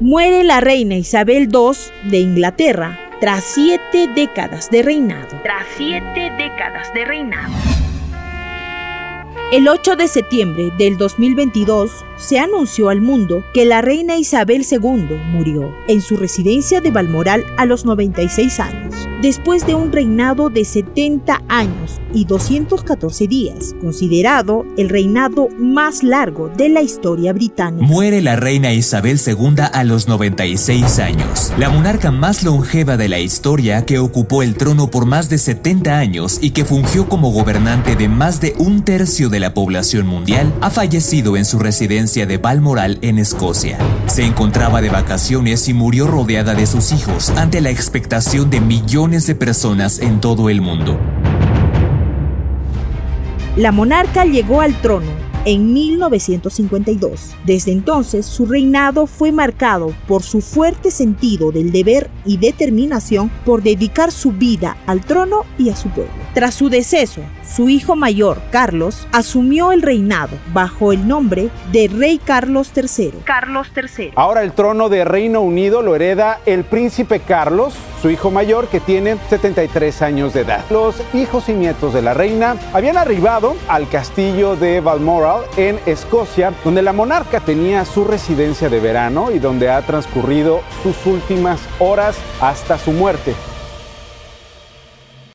Muere la reina Isabel II de Inglaterra tras siete décadas de reinado. Tras siete décadas de reinado. El 8 de septiembre del 2022 se anunció al mundo que la reina Isabel II murió en su residencia de Balmoral a los 96 años, después de un reinado de 70 años y 214 días, considerado el reinado más largo de la historia británica. Muere la reina Isabel II a los 96 años, la monarca más longeva de la historia que ocupó el trono por más de 70 años y que fungió como gobernante de más de un tercio de la población mundial, ha fallecido en su residencia de Balmoral en Escocia. Se encontraba de vacaciones y murió rodeada de sus hijos ante la expectación de millones de personas en todo el mundo. La monarca llegó al trono en 1952. Desde entonces, su reinado fue marcado por su fuerte sentido del deber y determinación por dedicar su vida al trono y a su pueblo. Tras su deceso, su hijo mayor, Carlos, asumió el reinado bajo el nombre de Rey Carlos III. Carlos III. Ahora el trono de Reino Unido lo hereda el príncipe Carlos, su hijo mayor, que tiene 73 años de edad. Los hijos y nietos de la reina habían arribado al castillo de Balmoral en Escocia, donde la monarca tenía su residencia de verano y donde ha transcurrido sus últimas horas hasta su muerte.